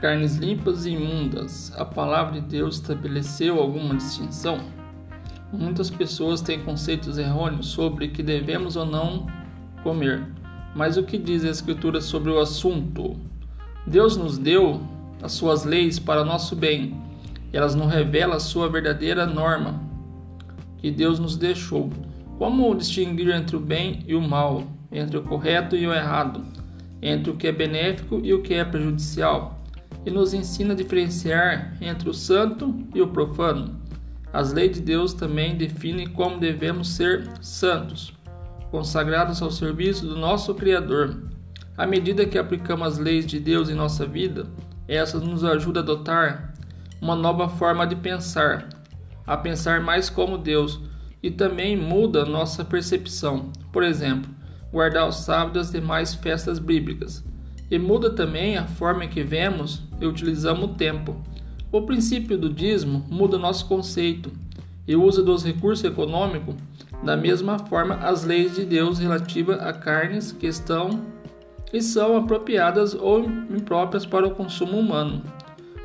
carnes limpas e imundas. A palavra de Deus estabeleceu alguma distinção? Muitas pessoas têm conceitos errôneos sobre que devemos ou não comer. Mas o que diz a Escritura sobre o assunto? Deus nos deu as suas leis para nosso bem. Elas não revelam a sua verdadeira norma que Deus nos deixou. Como distinguir entre o bem e o mal, entre o correto e o errado, entre o que é benéfico e o que é prejudicial? E nos ensina a diferenciar entre o santo e o profano. As leis de Deus também definem como devemos ser santos, consagrados ao serviço do nosso Criador. À medida que aplicamos as leis de Deus em nossa vida, essas nos ajudam a adotar uma nova forma de pensar, a pensar mais como Deus e também muda nossa percepção. Por exemplo, guardar o sábado das demais festas bíblicas. E muda também a forma em que vemos e utilizamos o tempo. O princípio do dízimo muda nosso conceito e o uso dos recursos econômicos da mesma forma as leis de Deus relativas a carnes que estão e são apropriadas ou impróprias para o consumo humano,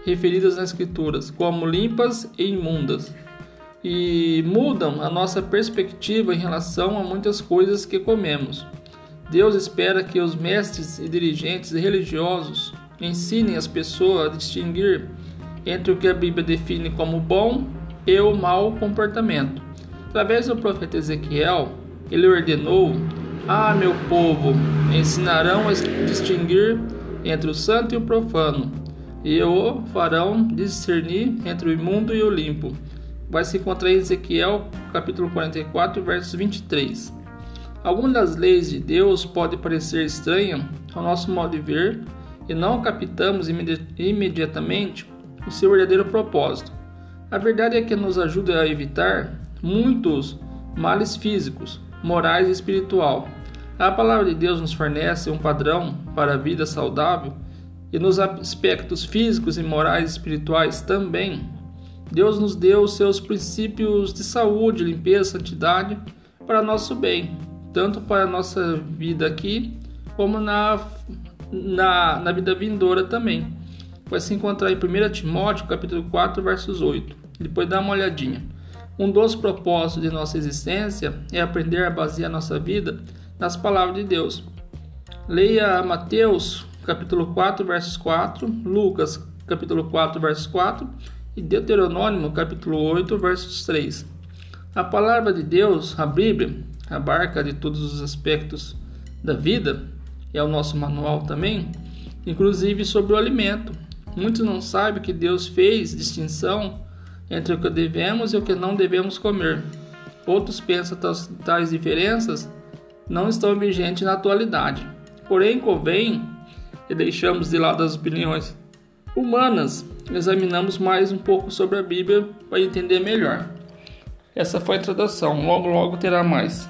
referidas nas escrituras como limpas e imundas e mudam a nossa perspectiva em relação a muitas coisas que comemos. Deus espera que os mestres e dirigentes religiosos ensinem as pessoas a distinguir entre o que a Bíblia define como bom e o mau comportamento. Através do profeta Ezequiel, ele ordenou: Ah, meu povo, ensinarão a distinguir entre o santo e o profano, e o farão discernir entre o imundo e o limpo vai se encontrar em Ezequiel, capítulo 44, versos 23. Algumas das leis de Deus podem parecer estranhas ao nosso modo de ver e não captamos imedi imediatamente o seu verdadeiro propósito. A verdade é que nos ajuda a evitar muitos males físicos, morais e espiritual. A palavra de Deus nos fornece um padrão para a vida saudável e nos aspectos físicos e morais e espirituais também Deus nos deu seus princípios de saúde, limpeza, santidade para nosso bem, tanto para a nossa vida aqui como na, na, na vida vindoura também. Vai se encontrar em 1 Timóteo capítulo 4, versos 8. Depois dá uma olhadinha. Um dos propósitos de nossa existência é aprender a basear nossa vida nas palavras de Deus. Leia Mateus capítulo 4, versos 4, Lucas capítulo 4, versos 4 e Deuteronômio capítulo 8, versos 3. A palavra de Deus, a Bíblia, abarca de todos os aspectos da vida, é o nosso manual também, inclusive sobre o alimento. Muitos não sabem que Deus fez distinção entre o que devemos e o que não devemos comer. Outros pensam que tais diferenças não estão vigentes na atualidade. Porém, convém que deixamos de lado as opiniões humanas, examinamos mais um pouco sobre a Bíblia para entender melhor. Essa foi a introdução, logo logo terá mais.